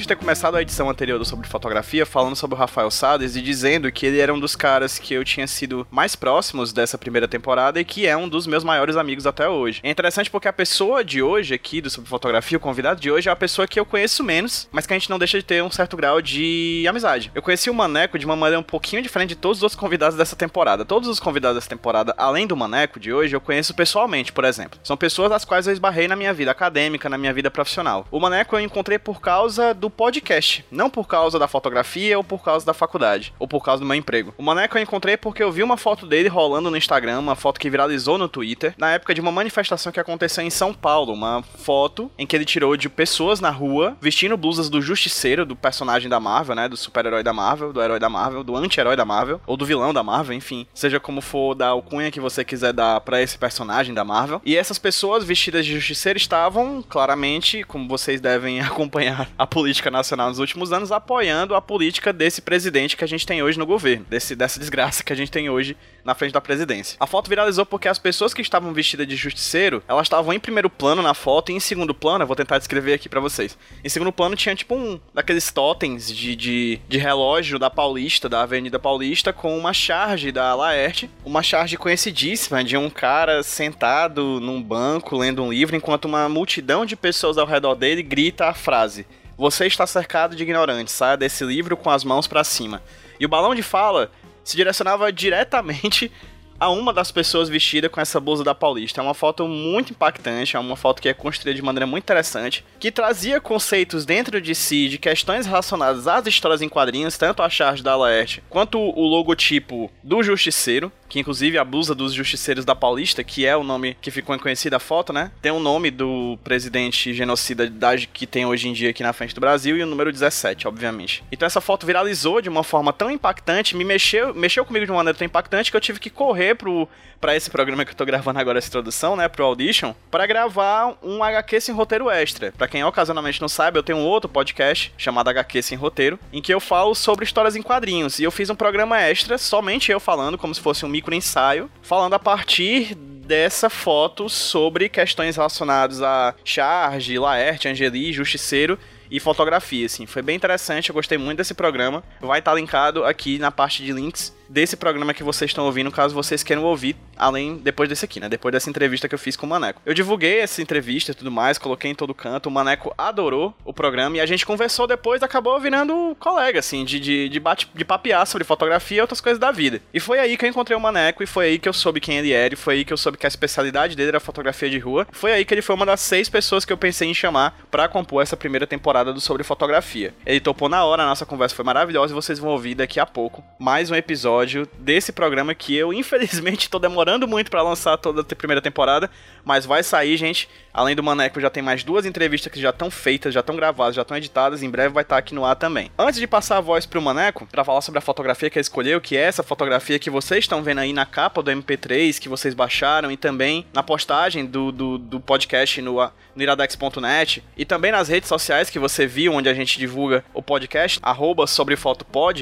De ter começado a edição anterior sobre fotografia falando sobre o Rafael Sades e dizendo que ele era um dos caras que eu tinha sido mais próximos dessa primeira temporada e que é um dos meus maiores amigos até hoje. É interessante porque a pessoa de hoje aqui do sobre fotografia, o convidado de hoje é a pessoa que eu conheço menos, mas que a gente não deixa de ter um certo grau de amizade. Eu conheci o Maneco de uma maneira um pouquinho diferente de todos os outros convidados dessa temporada. Todos os convidados dessa temporada, além do Maneco de hoje, eu conheço pessoalmente, por exemplo. São pessoas das quais eu esbarrei na minha vida acadêmica, na minha vida profissional. O Maneco eu encontrei por causa do podcast, não por causa da fotografia ou por causa da faculdade, ou por causa do meu emprego. O Maneco eu encontrei porque eu vi uma foto dele rolando no Instagram, uma foto que viralizou no Twitter, na época de uma manifestação que aconteceu em São Paulo, uma foto em que ele tirou de pessoas na rua vestindo blusas do Justiceiro, do personagem da Marvel, né, do super-herói da Marvel, do herói da Marvel, do anti-herói da Marvel, ou do vilão da Marvel, enfim, seja como for dar o cunha que você quiser dar para esse personagem da Marvel. E essas pessoas vestidas de Justiceiro estavam claramente, como vocês devem acompanhar a política nacional nos últimos anos, apoiando a política desse presidente que a gente tem hoje no governo, desse, dessa desgraça que a gente tem hoje na frente da presidência. A foto viralizou porque as pessoas que estavam vestidas de justiceiro, elas estavam em primeiro plano na foto e em segundo plano, eu vou tentar descrever aqui para vocês. Em segundo plano tinha tipo um daqueles totens de, de, de relógio da Paulista, da Avenida Paulista, com uma charge da Laerte, uma charge conhecidíssima de um cara sentado num banco lendo um livro, enquanto uma multidão de pessoas ao redor dele grita a frase: Você está cercado de ignorantes, saia desse livro com as mãos para cima. E o balão de fala se direcionava diretamente a uma das pessoas vestida com essa blusa da Paulista. É uma foto muito impactante, é uma foto que é construída de maneira muito interessante, que trazia conceitos dentro de si de questões relacionadas às histórias em quadrinhos, tanto a charge da Laerte quanto o logotipo do Justiceiro, que inclusive a blusa dos Justiceiros da Paulista, que é o nome que ficou conhecida a foto, né? Tem o nome do presidente genocida da, que tem hoje em dia aqui na frente do Brasil e o número 17, obviamente. Então essa foto viralizou de uma forma tão impactante, me mexeu, mexeu comigo de uma maneira tão impactante que eu tive que correr pro para esse programa que eu tô gravando agora essa introdução, né, pro Audition, para gravar um HQ sem roteiro extra. Para quem ocasionalmente não sabe, eu tenho um outro podcast chamado HQ sem roteiro, em que eu falo sobre histórias em quadrinhos. E eu fiz um programa extra, somente eu falando, como se fosse um micro ensaio, falando a partir dessa foto sobre questões relacionadas a Charge, Laerte, Angeli, Justiceiro e fotografia, assim. Foi bem interessante, eu gostei muito desse programa. Vai estar linkado aqui na parte de links desse programa que vocês estão ouvindo, caso vocês queiram ouvir, além depois desse aqui, né? Depois dessa entrevista que eu fiz com o Maneco. Eu divulguei essa entrevista e tudo mais, coloquei em todo canto. O Maneco adorou o programa e a gente conversou depois, acabou virando colega, assim, de, de, de, bate, de papear sobre fotografia e outras coisas da vida. E foi aí que eu encontrei o Maneco e foi aí que eu soube quem ele era, e foi aí que eu soube que a especialidade dele era fotografia de rua. Foi aí que ele foi uma das seis pessoas que eu pensei em chamar para compor essa primeira temporada do Sobre Fotografia. Ele topou na hora, a nossa conversa foi maravilhosa e vocês vão ouvir daqui a pouco mais um episódio episódio desse programa que eu, infelizmente, tô demorando muito para lançar toda a primeira temporada, mas vai sair, gente. Além do Maneco, já tem mais duas entrevistas que já estão feitas, já estão gravadas, já estão editadas, em breve vai estar tá aqui no ar também. Antes de passar a voz pro Maneco, para falar sobre a fotografia que ele escolheu, que é essa fotografia que vocês estão vendo aí na capa do MP3, que vocês baixaram, e também na postagem do, do, do podcast no, no iradex.net, e também nas redes sociais que você viu, onde a gente divulga o podcast, arroba sobre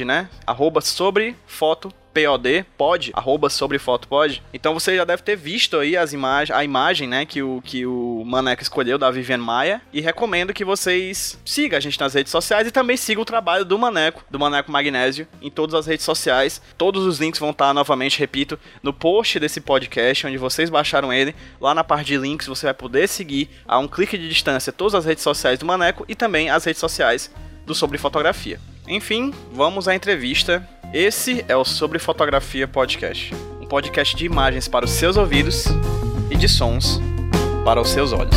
né? Arroba sobre foto POD, pod, arroba sobre foto pod. Então você já deve ter visto aí as imagens, a imagem, né, que o, que o Maneco escolheu da Vivian Maia. E recomendo que vocês sigam a gente nas redes sociais e também sigam o trabalho do Maneco, do Maneco Magnésio, em todas as redes sociais. Todos os links vão estar, novamente, repito, no post desse podcast, onde vocês baixaram ele. Lá na parte de links você vai poder seguir a um clique de distância todas as redes sociais do Maneco e também as redes sociais do Sobre Fotografia. Enfim, vamos à entrevista esse é o Sobre Fotografia Podcast, um podcast de imagens para os seus ouvidos e de sons para os seus olhos.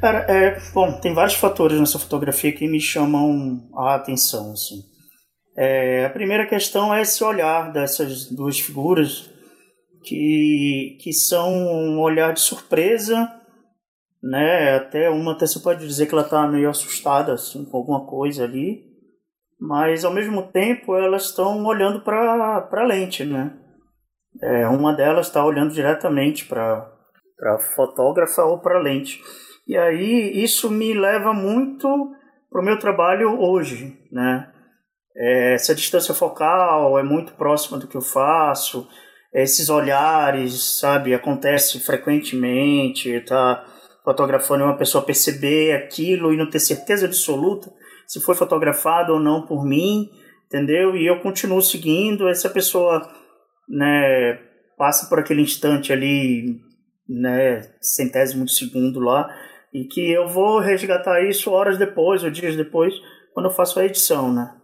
Cara, é, bom, tem vários fatores nessa fotografia que me chamam a atenção, assim. É, a primeira questão é esse olhar dessas duas figuras que, que são um olhar de surpresa, né? Até uma até você pode dizer que ela está meio assustada assim com alguma coisa ali, mas ao mesmo tempo elas estão olhando para a lente, né? É, uma delas está olhando diretamente para para fotógrafa ou para lente. E aí isso me leva muito para o meu trabalho hoje, né? é, essa distância focal é muito próxima do que eu faço, esses olhares, sabe, acontece frequentemente, tá fotografando uma pessoa perceber aquilo e não ter certeza absoluta se foi fotografado ou não por mim, entendeu? E eu continuo seguindo, essa pessoa, né, passa por aquele instante ali, né, centésimo de segundo lá, e que eu vou resgatar isso horas depois ou dias depois, quando eu faço a edição, né?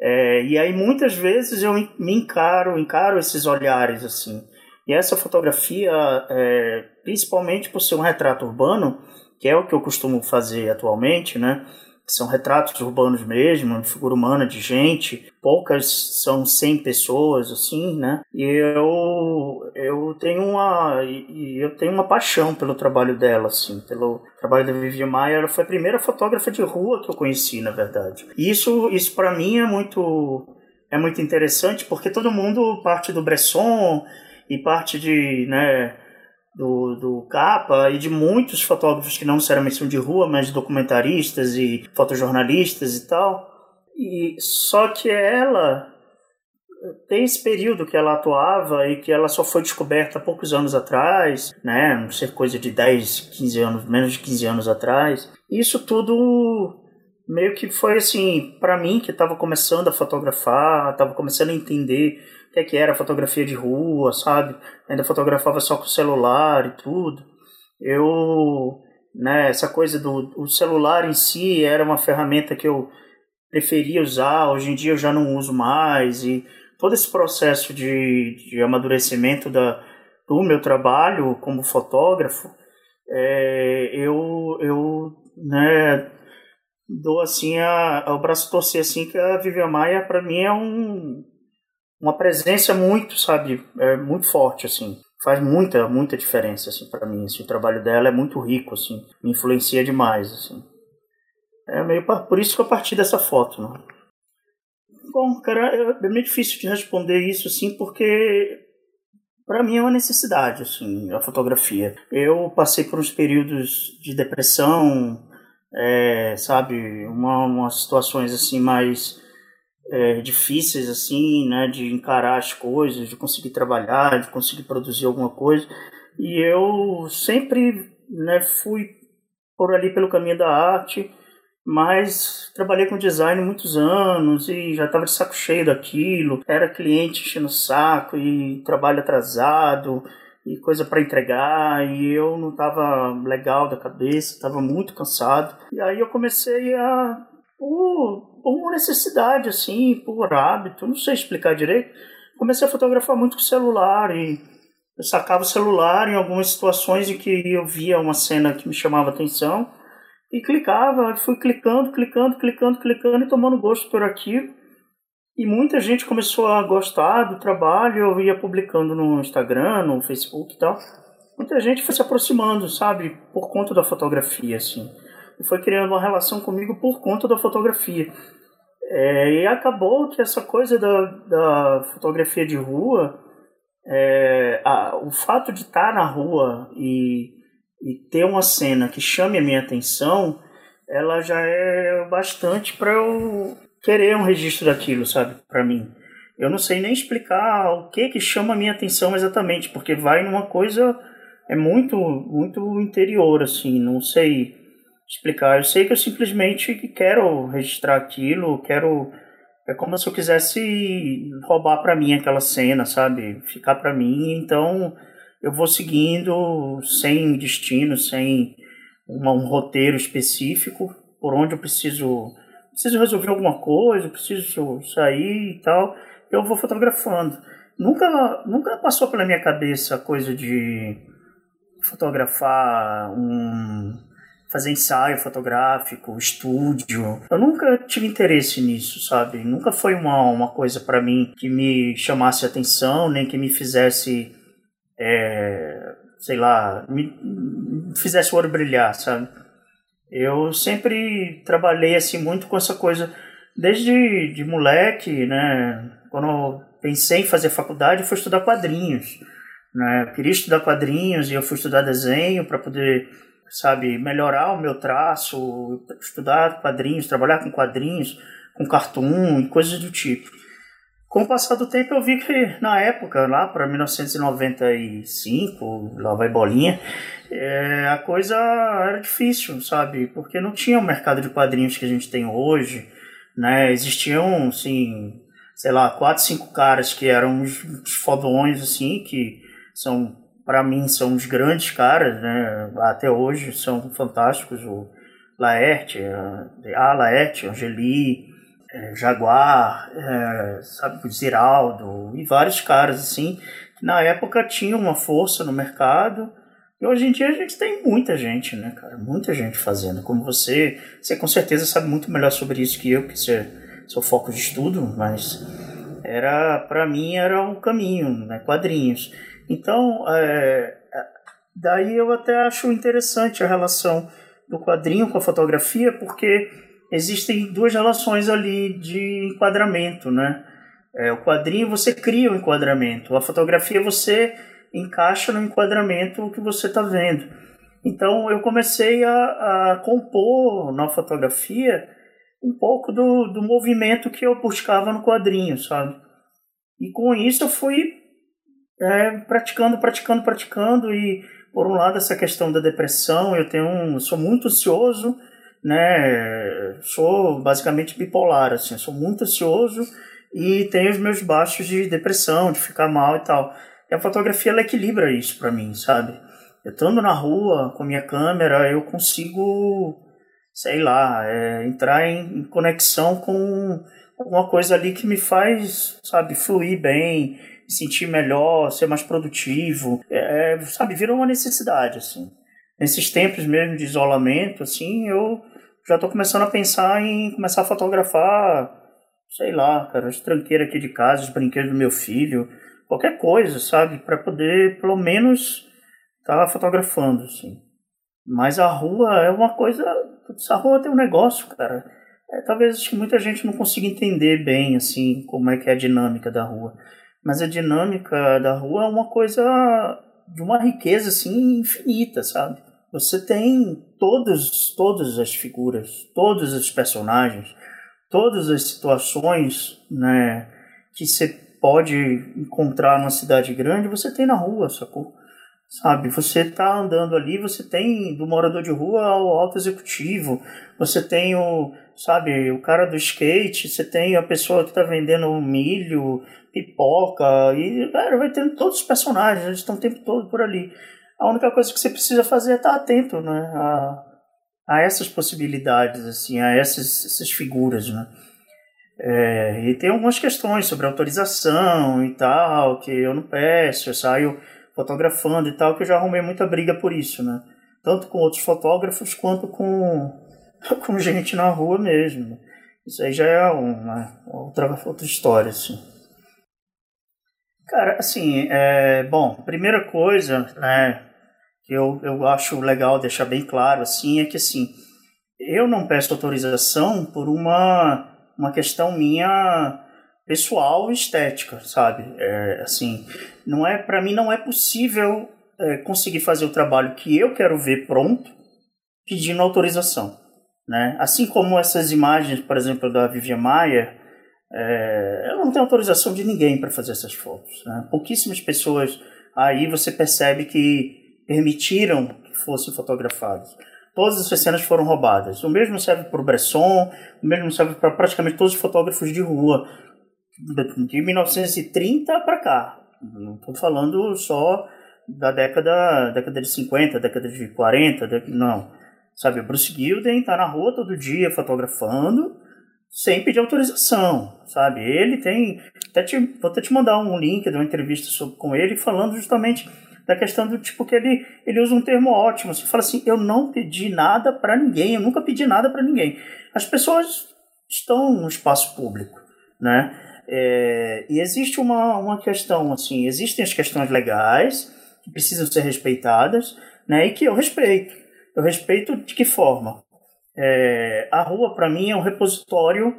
É, e aí muitas vezes eu me encaro, encaro esses olhares assim. E essa fotografia, é, principalmente por ser um retrato urbano, que é o que eu costumo fazer atualmente, né? São retratos urbanos mesmo, figura humana de gente, poucas são 100 pessoas, assim, né? E eu, eu tenho uma eu tenho uma paixão pelo trabalho dela, assim, pelo trabalho da Vivian Maia. Ela foi a primeira fotógrafa de rua que eu conheci, na verdade. E isso, isso para mim é muito é muito interessante porque todo mundo parte do Bresson e parte de, né, do, do Capa e de muitos fotógrafos que não necessariamente são de rua, mas documentaristas e fotojornalistas e tal. E só que ela tem esse período que ela atuava e que ela só foi descoberta há poucos anos atrás, né, não sei coisa de 10, 15 anos, menos de 15 anos atrás. Isso tudo meio que foi assim, para mim que estava começando a fotografar, estava começando a entender que, é que era fotografia de rua, sabe? Ainda fotografava só com celular e tudo. Eu, né, essa coisa do o celular em si era uma ferramenta que eu preferia usar, hoje em dia eu já não uso mais e todo esse processo de, de amadurecimento da, do meu trabalho como fotógrafo, é, eu, eu né, dou assim a, ao braço torcer assim que a Vivian Maia para mim é um uma presença muito, sabe, é muito forte, assim. Faz muita, muita diferença, assim, para mim. Assim, o trabalho dela é muito rico, assim. Me influencia demais, assim. É meio por isso que eu parti dessa foto, né? Bom, cara, é, é meio difícil de responder isso, assim, porque para mim é uma necessidade, assim, a fotografia. Eu passei por uns períodos de depressão, é, sabe, uma, umas situações assim mais é, difíceis assim, né, de encarar as coisas, de conseguir trabalhar, de conseguir produzir alguma coisa. E eu sempre, né, fui por ali pelo caminho da arte, mas trabalhei com design muitos anos e já estava de saco cheio daquilo. Era cliente enchendo o saco e trabalho atrasado e coisa para entregar e eu não estava legal da cabeça, estava muito cansado. E aí eu comecei a por, por necessidade, assim, por hábito, não sei explicar direito. Comecei a fotografar muito com celular e eu sacava o celular em algumas situações em que eu via uma cena que me chamava atenção e clicava, fui clicando, clicando, clicando, clicando e tomando gosto por aquilo. E muita gente começou a gostar do trabalho, eu ia publicando no Instagram, no Facebook e tal. Muita gente foi se aproximando, sabe, por conta da fotografia, assim e foi criando uma relação comigo por conta da fotografia. É, e acabou que essa coisa da, da fotografia de rua, é, a, o fato de estar na rua e, e ter uma cena que chame a minha atenção, ela já é bastante para eu querer um registro daquilo, sabe, para mim. Eu não sei nem explicar o que que chama a minha atenção exatamente, porque vai numa coisa é muito muito interior assim, não sei explicar. Eu sei que eu simplesmente quero registrar aquilo, quero. É como se eu quisesse roubar para mim aquela cena, sabe? Ficar para mim. Então eu vou seguindo sem destino, sem uma, um roteiro específico, por onde eu preciso. Preciso resolver alguma coisa, preciso sair e tal. Eu vou fotografando. Nunca, nunca passou pela minha cabeça a coisa de fotografar um fazer ensaio fotográfico, estúdio. Eu nunca tive interesse nisso, sabe? Nunca foi uma, uma coisa para mim que me chamasse atenção, nem que me fizesse, é, sei lá, me, me fizesse o olho brilhar, sabe? Eu sempre trabalhei assim muito com essa coisa, desde de moleque, né? Quando eu pensei em fazer faculdade, eu fui estudar quadrinhos. Né? Eu queria estudar quadrinhos e eu fui estudar desenho para poder sabe, melhorar o meu traço, estudar quadrinhos, trabalhar com quadrinhos, com cartoon e coisas do tipo. Com o passar do tempo eu vi que na época, lá para 1995, lá vai bolinha, é, a coisa era difícil, sabe? Porque não tinha o mercado de quadrinhos que a gente tem hoje, né? Existiam, assim, sei lá, quatro, cinco caras que eram os, os fodões, assim, que são, para mim, são os grandes caras, né? Até hoje são fantásticos, o Laerte, a, a Laerte, Angeli, é, Jaguar, é, sabe, Ziraldo e vários caras assim, que na época tinham uma força no mercado. E hoje em dia a gente tem muita gente, né, cara? Muita gente fazendo. Como você, você com certeza sabe muito melhor sobre isso que eu, que você é seu foco de estudo, mas era para mim era um caminho, né? Quadrinhos. Então, é, daí eu até acho interessante a relação do quadrinho com a fotografia, porque existem duas relações ali de enquadramento, né? É, o quadrinho você cria o um enquadramento, a fotografia você encaixa no enquadramento que você está vendo. Então eu comecei a, a, compor na fotografia um pouco do, do movimento que eu buscava no quadrinho, sabe? E com isso eu fui é, praticando, praticando, praticando e por um lado essa questão da depressão, eu tenho um, sou muito ansioso, né? Sou basicamente bipolar, assim, sou muito ansioso e tenho os meus baixos de depressão, de ficar mal e tal. E a fotografia ela equilibra isso para mim, sabe? Eu estando na rua com minha câmera, eu consigo, sei lá, é, entrar em, em conexão com alguma coisa ali que me faz, sabe, fluir bem, me sentir melhor, ser mais produtivo, é, é sabe, vira uma necessidade, assim. Nesses tempos mesmo de isolamento, assim, eu já estou começando a pensar em começar a fotografar, sei lá, cara, as tranqueiras aqui de casa, os brinquedos do meu filho, qualquer coisa, sabe? Para poder, pelo menos, estar tá fotografando, assim. Mas a rua é uma coisa. Essa rua tem um negócio, cara. É, talvez muita gente não consiga entender bem, assim, como é que é a dinâmica da rua. Mas a dinâmica da rua é uma coisa de uma riqueza, assim, infinita, sabe? Você tem todos, todas as figuras, todos os personagens, todas as situações né, que você pode encontrar numa cidade grande, você tem na rua, sacou? Sabe, você tá andando ali, você tem do morador de rua ao alto executivo, você tem o, sabe, o cara do skate, você tem a pessoa que tá vendendo milho, pipoca, e cara, vai tendo todos os personagens, eles estão o tempo todo por ali. A única coisa que você precisa fazer é estar atento, né, a, a essas possibilidades, assim, a essas, essas figuras, né. É, e tem algumas questões sobre autorização e tal, que eu não peço, eu saio fotografando e tal, que eu já arrumei muita briga por isso, né. Tanto com outros fotógrafos quanto com, com gente na rua mesmo. Isso aí já é uma outra, outra história, assim. Cara, assim, é, bom, primeira coisa, né, que eu, eu acho legal deixar bem claro, assim, é que, assim, eu não peço autorização por uma, uma questão minha pessoal estética, sabe? É, assim, não é, para mim não é possível é, conseguir fazer o trabalho que eu quero ver pronto pedindo autorização, né? Assim como essas imagens, por exemplo, da Vivian Maia, é, eu não tenho autorização de ninguém para fazer essas fotos. Né? Pouquíssimas pessoas aí você percebe que permitiram que fossem fotografadas. Todas essas cenas foram roubadas. O mesmo serve para o Bresson, o mesmo serve para praticamente todos os fotógrafos de rua, de 1930 para cá. Não estou falando só da década, década de 50, década de 40, não. Sabe, Bruce Gilden está na rua todo dia fotografando, sem pedir autorização, sabe? Ele tem. Até te, vou até te mandar um link de uma entrevista sobre, com ele falando justamente da questão do tipo que ele, ele usa um termo ótimo. Você fala assim: eu não pedi nada para ninguém, eu nunca pedi nada para ninguém. As pessoas estão no espaço público, né? É, e existe uma, uma questão assim: existem as questões legais que precisam ser respeitadas, né? E que eu respeito. Eu respeito de que forma? É, a rua, para mim, é um repositório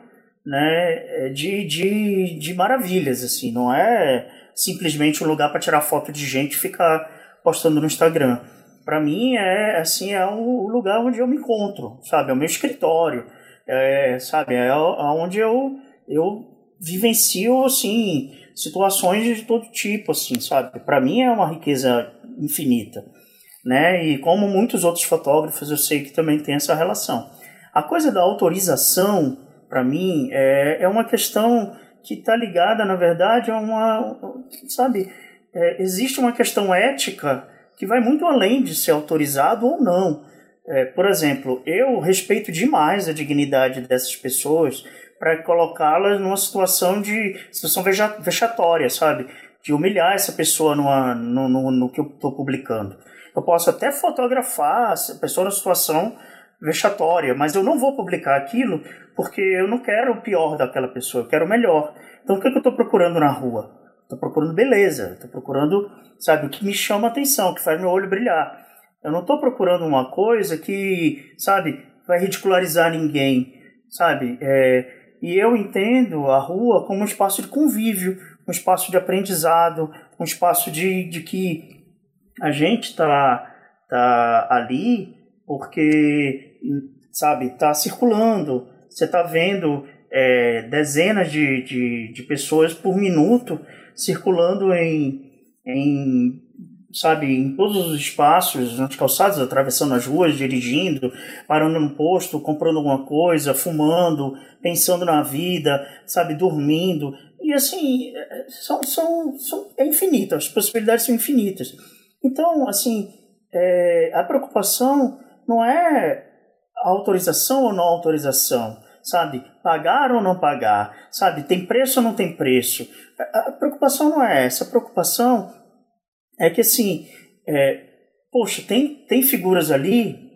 né, de, de, de maravilhas, assim, não é simplesmente um lugar para tirar foto de gente e ficar postando no Instagram. Para mim, é assim é o lugar onde eu me encontro, sabe? É o meu escritório, é, sabe, é onde eu, eu vivencio, assim, situações de todo tipo, assim, sabe? Para mim é uma riqueza infinita, né? E como muitos outros fotógrafos, eu sei que também tem essa relação. A coisa da autorização, para mim, é, é uma questão que está ligada, na verdade, a uma, sabe, é, existe uma questão ética que vai muito além de ser autorizado ou não. É, por exemplo, eu respeito demais a dignidade dessas pessoas para colocá-las numa situação de situação vexatória, sabe? De humilhar essa pessoa numa, no, no, no que eu estou publicando. Eu posso até fotografar a pessoa na situação vexatória, mas eu não vou publicar aquilo porque eu não quero o pior daquela pessoa, eu quero o melhor. Então o que, é que eu estou procurando na rua? Estou procurando beleza, estou procurando, sabe, o que me chama atenção, que faz meu olho brilhar. Eu não estou procurando uma coisa que, sabe, vai ridicularizar ninguém, sabe? É, e eu entendo a rua como um espaço de convívio, um espaço de aprendizado, um espaço de, de que a gente está tá ali porque, sabe, está circulando. Você está vendo é, dezenas de, de, de pessoas por minuto circulando em, em sabe, em todos os espaços, nas calçadas, atravessando as ruas, dirigindo, parando no posto, comprando alguma coisa, fumando, pensando na vida, sabe, dormindo. E assim, são, são, são é infinito, as possibilidades são infinitas. Então, assim, é, a preocupação não é autorização ou não autorização, sabe? Pagar ou não pagar, sabe? Tem preço ou não tem preço. A, a preocupação não é essa. A preocupação é que, assim, é, poxa, tem, tem figuras ali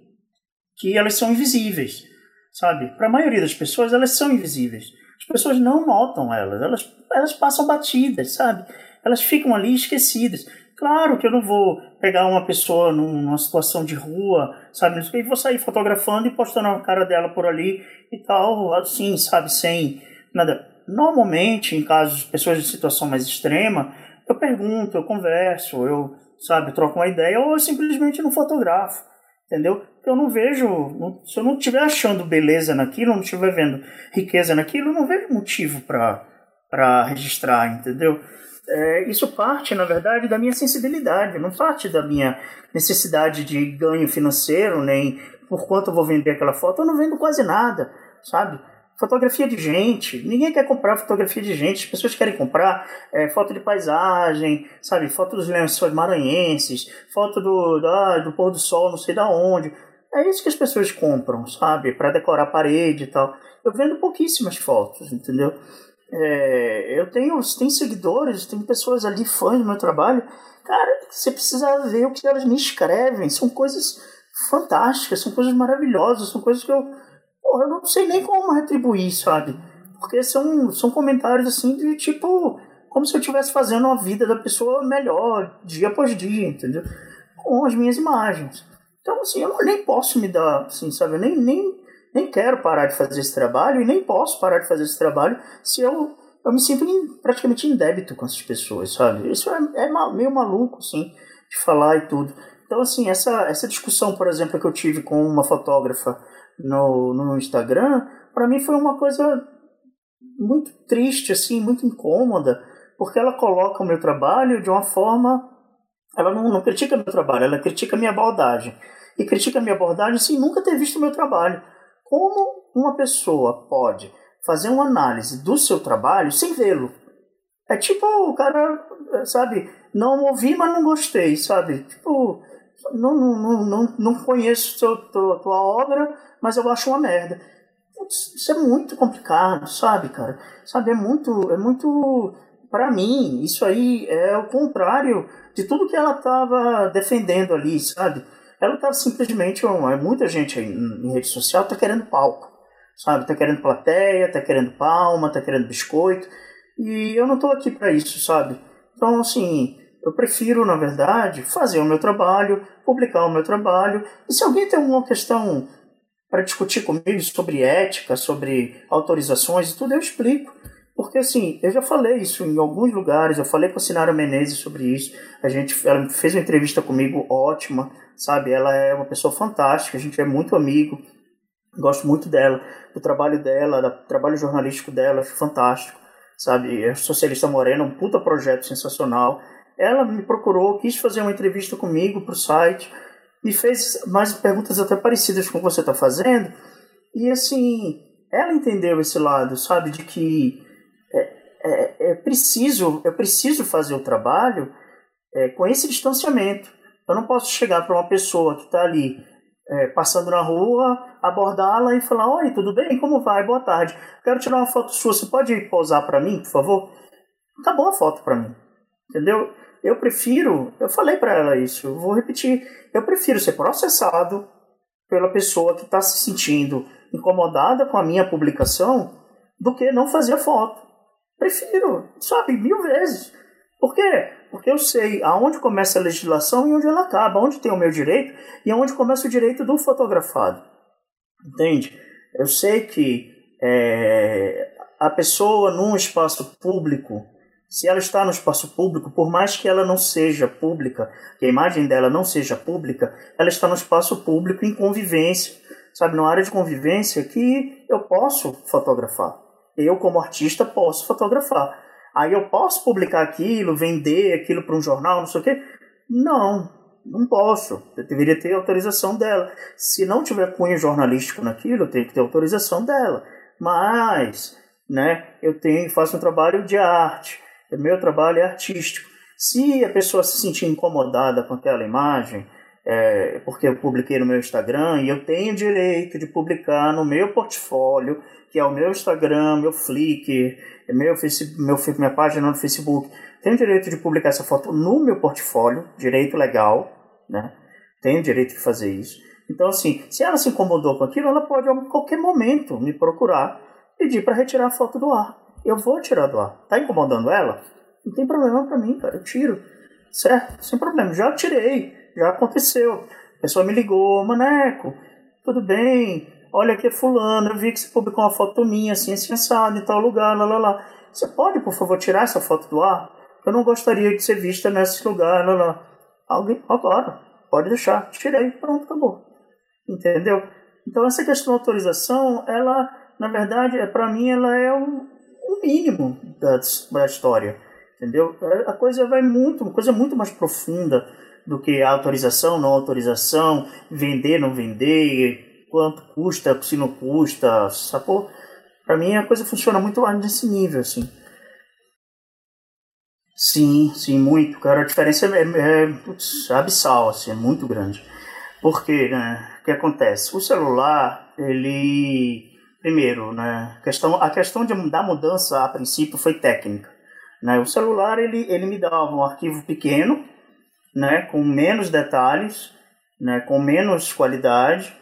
que elas são invisíveis, sabe? Para a maioria das pessoas, elas são invisíveis. As pessoas não notam elas, elas, elas passam batidas, sabe? Elas ficam ali esquecidas. Claro que eu não vou pegar uma pessoa numa situação de rua, sabe? E vou sair fotografando e postando a cara dela por ali e tal, assim, sabe? Sem nada. Normalmente, em casos de pessoas de situação mais extrema, eu pergunto, eu converso, eu, sabe, troco uma ideia ou eu simplesmente não fotografo, entendeu? Eu não vejo, se eu não estiver achando beleza naquilo, não estiver vendo riqueza naquilo, eu não vejo motivo para registrar, entendeu? É, isso parte, na verdade, da minha sensibilidade, não parte da minha necessidade de ganho financeiro, nem por quanto eu vou vender aquela foto. Eu não vendo quase nada, sabe? Fotografia de gente, ninguém quer comprar fotografia de gente, as pessoas querem comprar é, foto de paisagem, sabe? Foto dos lençóis maranhenses, foto do, do pôr do sol, não sei da onde. É isso que as pessoas compram, sabe? Para decorar a parede e tal. Eu vendo pouquíssimas fotos, entendeu? É, eu tenho, tenho seguidores, tem pessoas ali fãs do meu trabalho. Cara, você precisa ver o que elas me escrevem. São coisas fantásticas, são coisas maravilhosas, são coisas que eu, porra, eu não sei nem como retribuir, sabe? Porque são, são comentários assim de tipo, como se eu estivesse fazendo a vida da pessoa melhor, dia após dia, entendeu? Com as minhas imagens. Então, assim, eu nem posso me dar, assim, sabe? Eu nem, nem nem quero parar de fazer esse trabalho e nem posso parar de fazer esse trabalho se eu, eu me sinto em, praticamente em débito com essas pessoas, sabe? Isso é, é meio maluco, assim, de falar e tudo. Então, assim, essa, essa discussão, por exemplo, que eu tive com uma fotógrafa no, no Instagram, para mim foi uma coisa muito triste, assim, muito incômoda, porque ela coloca o meu trabalho de uma forma. Ela não, não critica meu trabalho, ela critica minha abordagem. E critica minha abordagem sem nunca ter visto o meu trabalho. Como uma pessoa pode fazer uma análise do seu trabalho sem vê-lo? É tipo o cara, sabe, não ouvi, mas não gostei, sabe? Tipo, não, não, não, não conheço seu, tua, tua obra, mas eu acho uma merda. Isso é muito complicado, sabe, cara? Sabe, é muito, é muito para mim, isso aí é o contrário de tudo que ela estava defendendo ali, sabe? Ela tá simplesmente, muita gente aí em rede social tá querendo palco, sabe? Tá querendo plateia, tá querendo palma, tá querendo biscoito. E eu não tô aqui para isso, sabe? Então, assim, eu prefiro, na verdade, fazer o meu trabalho, publicar o meu trabalho. E se alguém tem alguma questão para discutir comigo sobre ética, sobre autorizações e tudo, eu explico. Porque assim, eu já falei isso em alguns lugares, eu falei com a Sinara Menezes sobre isso. A gente ela fez uma entrevista comigo ótima, sabe? Ela é uma pessoa fantástica, a gente é muito amigo. Gosto muito dela, do trabalho dela, do trabalho jornalístico dela, acho fantástico, sabe? É Socialista Morena, um puta projeto sensacional. Ela me procurou, quis fazer uma entrevista comigo pro site, me fez mais perguntas até parecidas com o que você está fazendo. E assim, ela entendeu esse lado, sabe, de que preciso, eu preciso fazer o trabalho é, com esse distanciamento. Eu não posso chegar para uma pessoa que está ali é, passando na rua, abordá-la e falar: Oi, tudo bem? Como vai? Boa tarde. Quero tirar uma foto sua. Você pode posar para mim, por favor? Acabou a foto para mim. Entendeu? Eu prefiro, eu falei para ela isso, eu vou repetir. Eu prefiro ser processado pela pessoa que está se sentindo incomodada com a minha publicação do que não fazer a foto. Prefiro, sabe, mil vezes. Por quê? Porque eu sei aonde começa a legislação e onde ela acaba, onde tem o meu direito e aonde começa o direito do fotografado. Entende? Eu sei que é, a pessoa num espaço público, se ela está no espaço público, por mais que ela não seja pública, que a imagem dela não seja pública, ela está no espaço público em convivência, sabe, numa área de convivência que eu posso fotografar. Eu, como artista, posso fotografar. Aí eu posso publicar aquilo, vender aquilo para um jornal, não sei o quê? Não, não posso. Eu deveria ter autorização dela. Se não tiver cunho jornalístico naquilo, eu tenho que ter autorização dela. Mas, né, eu tenho, faço um trabalho de arte. O meu trabalho é artístico. Se a pessoa se sentir incomodada com aquela imagem, é, porque eu publiquei no meu Instagram e eu tenho direito de publicar no meu portfólio, que é o meu Instagram, meu Flickr, meu, Facebook, meu, minha página no Facebook. Tenho direito de publicar essa foto no meu portfólio, direito legal, né? Tenho direito de fazer isso. Então, assim, se ela se incomodou com aquilo, ela pode a qualquer momento me procurar, pedir para retirar a foto do ar. Eu vou tirar do ar. Tá incomodando ela? Não tem problema para mim, cara. Eu tiro. Certo? Sem problema. Já tirei. Já aconteceu. A pessoa me ligou, Maneco, tudo bem? Olha aqui é fulano, eu vi que você publicou uma foto minha, assim, assim, assado, em tal lugar, lá, lá, lá. Você pode, por favor, tirar essa foto do ar? Eu não gostaria de ser vista nesse lugar, lá, lá. Alguém, agora, pode deixar. Tirei, pronto, acabou. Entendeu? Então, essa questão de autorização, ela, na verdade, é para mim, ela é o, o mínimo da, da história. Entendeu? A coisa vai muito, uma coisa muito mais profunda do que autorização, não autorização, vender, não vender, quanto custa, se não custa, sacou? Pra mim a coisa funciona muito mais nesse nível, assim. Sim, sim, muito, cara. A diferença é, é, é putz, abissal, assim, é muito grande. Porque, né, o que acontece? O celular, ele... Primeiro, né, questão, a questão de, da mudança, a princípio, foi técnica. Né? O celular, ele, ele me dava um arquivo pequeno, né, com menos detalhes, né, com menos qualidade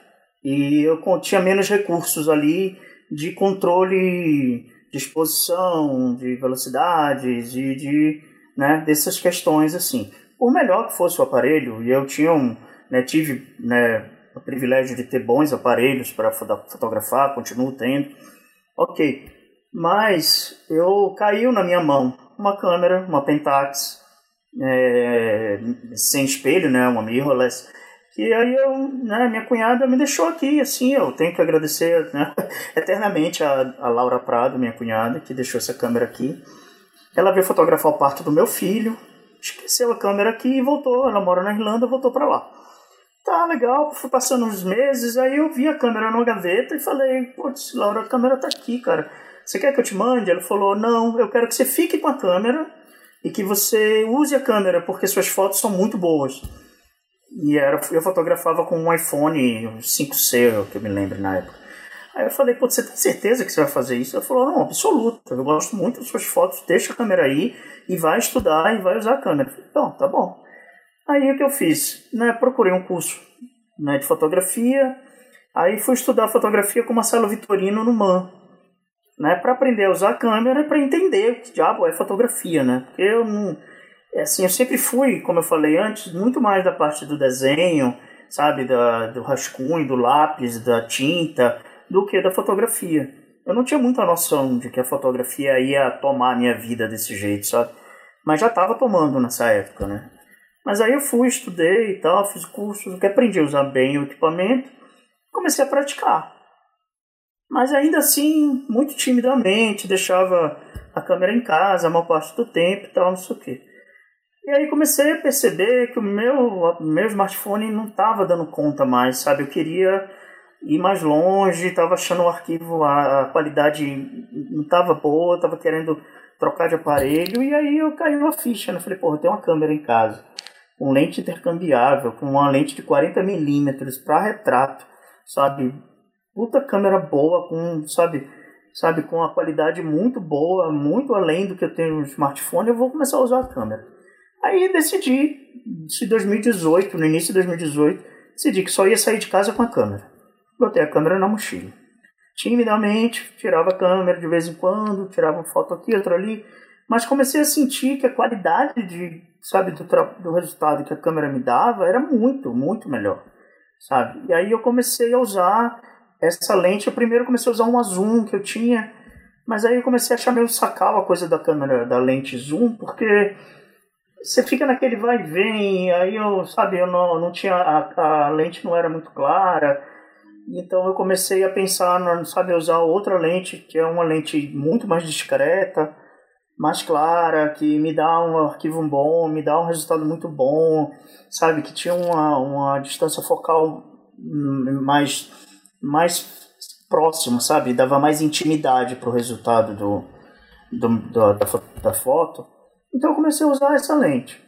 e eu tinha menos recursos ali de controle de exposição, de velocidades e de, né, dessas questões assim. Por melhor que fosse o aparelho, e eu tinha um, né, tive né, o privilégio de ter bons aparelhos para fotografar, continuo tendo, ok. Mas eu caiu na minha mão uma câmera, uma Pentax, é, sem espelho, né, uma mirrorless. E aí eu, né, minha cunhada me deixou aqui, assim, eu tenho que agradecer né, eternamente a, a Laura Prado, minha cunhada, que deixou essa câmera aqui. Ela veio fotografar o parto do meu filho, esqueceu a câmera aqui e voltou. Ela mora na Irlanda, voltou para lá. Tá legal, fui passando uns meses, aí eu vi a câmera numa gaveta e falei, putz, Laura, a câmera tá aqui, cara. Você quer que eu te mande? Ela falou, não, eu quero que você fique com a câmera e que você use a câmera, porque suas fotos são muito boas. E era, eu fotografava com um iPhone 5C, que eu me lembro na época. Aí eu falei, pô, você tem certeza que você vai fazer isso? Ela falou, não, absoluta, eu gosto muito das suas fotos, deixa a câmera aí e vai estudar e vai usar a câmera. então, tá bom. Aí o que eu fiz? Né, procurei um curso né, de fotografia, aí fui estudar fotografia com Marcelo Vitorino no MAN, né, para aprender a usar a câmera para entender o que diabo é fotografia, né? Porque eu não, assim, eu sempre fui, como eu falei antes, muito mais da parte do desenho, sabe, da, do rascunho, do lápis, da tinta, do que da fotografia. Eu não tinha muita noção de que a fotografia ia tomar a minha vida desse jeito, sabe? Mas já estava tomando nessa época, né? Mas aí eu fui, estudei e tal, fiz cursos, que aprendi a usar bem o equipamento, comecei a praticar. Mas ainda assim, muito timidamente, deixava a câmera em casa a maior parte do tempo e tal, não sei o quê. E aí comecei a perceber que o meu, meu smartphone não estava dando conta mais, sabe? Eu queria ir mais longe, estava achando o arquivo, a, qualidade não estava boa, estava querendo trocar de aparelho, e aí eu caí uma ficha, né? Falei, porra, tem uma câmera em casa, com lente intercambiável, com uma lente de 40mm para retrato, sabe? Puta câmera boa, com, sabe, sabe, com uma qualidade muito boa, muito além do que eu tenho no smartphone, eu vou começar a usar a câmera. Aí decidi, em 2018, no início de 2018, decidi que só ia sair de casa com a câmera. Botei a câmera na mochila. Timidamente, tirava a câmera de vez em quando, tirava uma foto aqui, outra ali, mas comecei a sentir que a qualidade de, sabe, do, do resultado que a câmera me dava era muito, muito melhor, sabe? E aí eu comecei a usar essa lente. Eu primeiro comecei a usar uma zoom que eu tinha, mas aí eu comecei a achar meio sacal a coisa da câmera, da lente zoom, porque você fica naquele vai e vem, aí eu, sabe, eu não, não tinha, a, a lente não era muito clara, então eu comecei a pensar, no, sabe, usar outra lente, que é uma lente muito mais discreta, mais clara, que me dá um arquivo bom, me dá um resultado muito bom, sabe, que tinha uma, uma distância focal mais, mais próxima, sabe, dava mais intimidade para o resultado do, do, do, da, da foto. Então eu comecei a usar essa lente.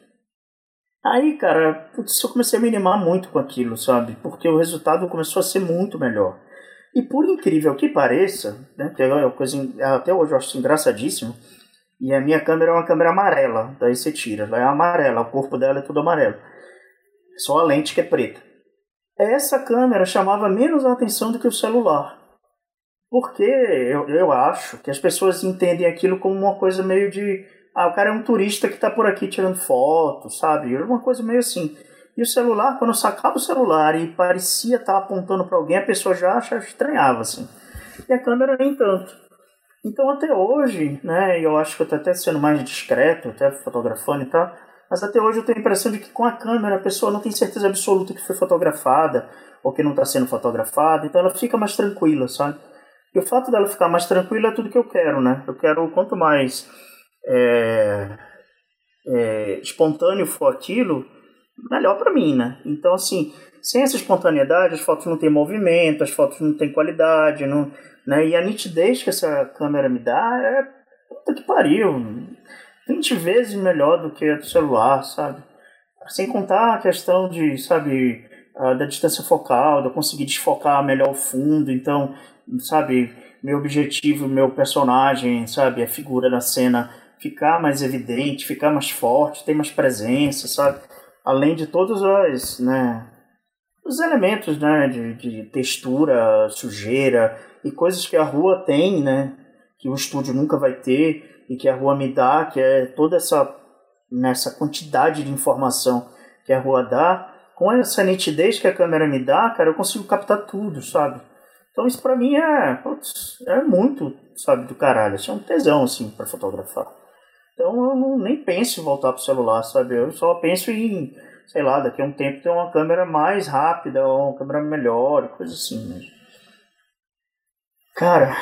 Aí, cara, putz, eu comecei a me animar muito com aquilo, sabe? Porque o resultado começou a ser muito melhor. E por incrível que pareça, né, que é uma coisa, até hoje eu acho engraçadíssimo, e a minha câmera é uma câmera amarela, daí você tira, ela é amarela, o corpo dela é tudo amarelo. Só a lente que é preta. Essa câmera chamava menos atenção do que o celular. Porque eu, eu acho que as pessoas entendem aquilo como uma coisa meio de ah, o cara é um turista que está por aqui tirando foto, sabe? Uma coisa meio assim. E o celular, quando eu sacava o celular e parecia estar apontando para alguém, a pessoa já estranhava, assim. E a câmera nem tanto. Então até hoje, né, eu acho que eu estou até sendo mais discreto, até fotografando e tal, mas até hoje eu tenho a impressão de que com a câmera a pessoa não tem certeza absoluta que foi fotografada ou que não está sendo fotografada, então ela fica mais tranquila, sabe? E o fato dela ficar mais tranquila é tudo que eu quero, né? Eu quero quanto mais é, é, espontâneo for aquilo, melhor para mim, né? Então, assim, sem essa espontaneidade, as fotos não têm movimento, as fotos não têm qualidade, não, né? E a nitidez que essa câmera me dá é puta que pariu, 20 vezes melhor do que a do celular, sabe? Sem contar a questão de, sabe, da distância focal, de eu conseguir desfocar melhor o fundo, então, sabe, meu objetivo, meu personagem, sabe, a figura na cena ficar mais evidente, ficar mais forte, ter mais presença, sabe? Além de todos os, né, os elementos né, de, de textura, sujeira e coisas que a rua tem, né? Que o estúdio nunca vai ter e que a rua me dá, que é toda essa nessa quantidade de informação que a rua dá, com essa nitidez que a câmera me dá, cara, eu consigo captar tudo, sabe? Então isso para mim é, putz, é muito, sabe, do caralho, isso é um tesão assim para fotografar. Então eu não, nem penso em voltar pro celular, sabe? Eu só penso em, sei lá, daqui a um tempo ter uma câmera mais rápida, ou uma câmera melhor, coisa assim mesmo. Cara,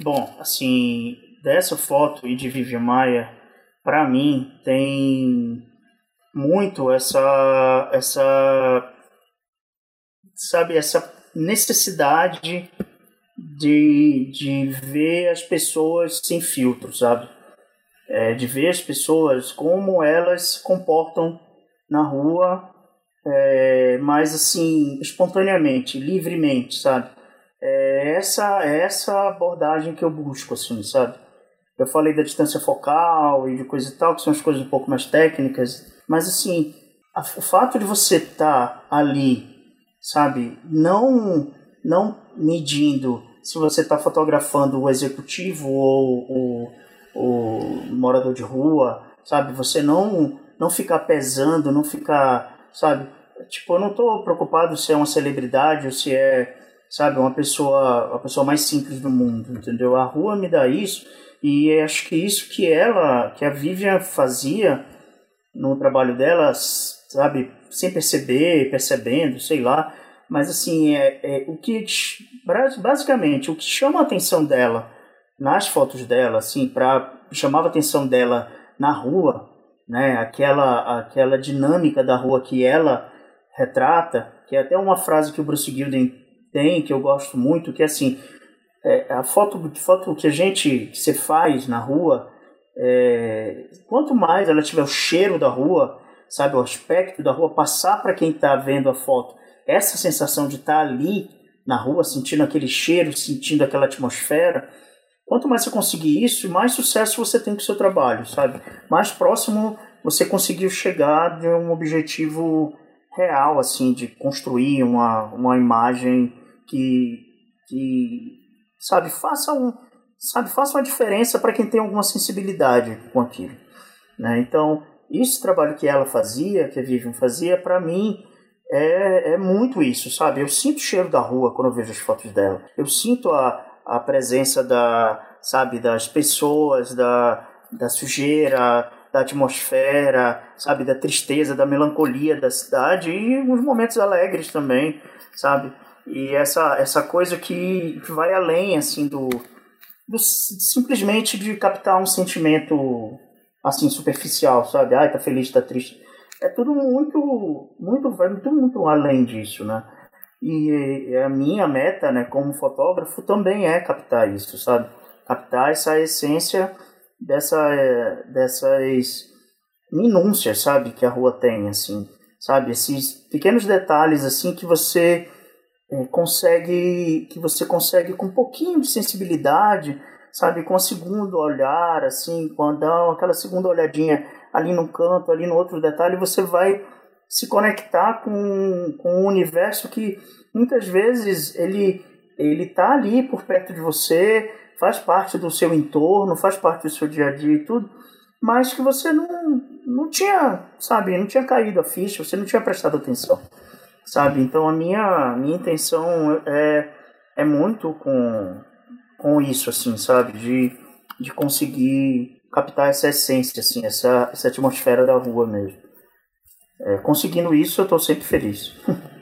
bom, assim, dessa foto e de Vivian Maia, pra mim, tem muito essa, essa, sabe, essa necessidade de, de ver as pessoas sem filtro, sabe? É, de ver as pessoas como elas se comportam na rua, é, mais assim, espontaneamente, livremente, sabe? É essa, é essa abordagem que eu busco, assim, sabe? Eu falei da distância focal e de coisa e tal, que são as coisas um pouco mais técnicas, mas assim, a, o fato de você estar tá ali, sabe, não, não medindo se você está fotografando o executivo ou o o morador de rua, sabe? Você não não ficar pesando, não ficar, sabe? Tipo, eu não tô preocupado se é uma celebridade ou se é, sabe, uma pessoa, a pessoa mais simples do mundo, entendeu? A rua me dá isso e acho que isso que ela, que a Vivian fazia no trabalho dela, sabe, sem perceber, percebendo, sei lá, Mas assim, é, é, o que basicamente o que chama a atenção dela nas fotos dela, assim, para chamava a atenção dela na rua, né? Aquela aquela dinâmica da rua que ela retrata, que é até uma frase que o Bruce Gilden tem que eu gosto muito, que é assim, é, a foto foto que a gente que você faz na rua, é, quanto mais ela tiver o cheiro da rua, sabe, o aspecto da rua passar para quem está vendo a foto, essa sensação de estar tá ali na rua, sentindo aquele cheiro, sentindo aquela atmosfera, Quanto mais você conseguir isso, mais sucesso você tem com o seu trabalho, sabe? Mais próximo você conseguiu chegar de um objetivo real, assim, de construir uma, uma imagem que, que sabe, faça um, sabe, faça uma diferença para quem tem alguma sensibilidade com aquilo. Né? Então, esse trabalho que ela fazia, que a Vivian fazia, para mim é, é muito isso, sabe? Eu sinto o cheiro da rua quando eu vejo as fotos dela. Eu sinto a, a presença da, sabe, das pessoas, da, da sujeira, da atmosfera, sabe, da tristeza, da melancolia da cidade e os momentos alegres também, sabe? E essa essa coisa que vai além assim do, do simplesmente de captar um sentimento assim superficial, sabe? Ai, tá feliz, tá triste. É tudo muito muito vai muito muito além disso, né? E a minha meta, né, como fotógrafo, também é captar isso, sabe? Captar essa essência dessa, é, dessas minúcias, sabe, que a rua tem, assim, sabe? Esses pequenos detalhes, assim, que você é, consegue, que você consegue com um pouquinho de sensibilidade, sabe, com um segundo olhar, assim, quando dá aquela segunda olhadinha ali no canto, ali no outro detalhe, você vai se conectar com, com um universo que muitas vezes ele ele tá ali por perto de você, faz parte do seu entorno, faz parte do seu dia a dia e tudo, mas que você não, não tinha, sabe, não tinha caído a ficha, você não tinha prestado atenção, sabe? Então a minha, minha intenção é, é muito com, com isso, assim, sabe? De, de conseguir captar essa essência, assim, essa, essa atmosfera da rua mesmo. É, conseguindo isso, eu estou sempre feliz.